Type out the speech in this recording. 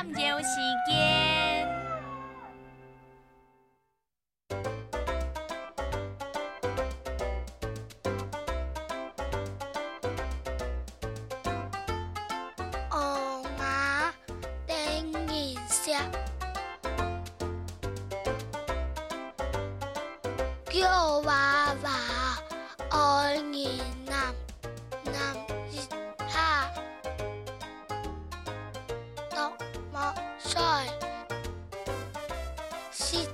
探油时间。王马頂然石，叫娃娃愛然男男熱蝦，毒。outside. See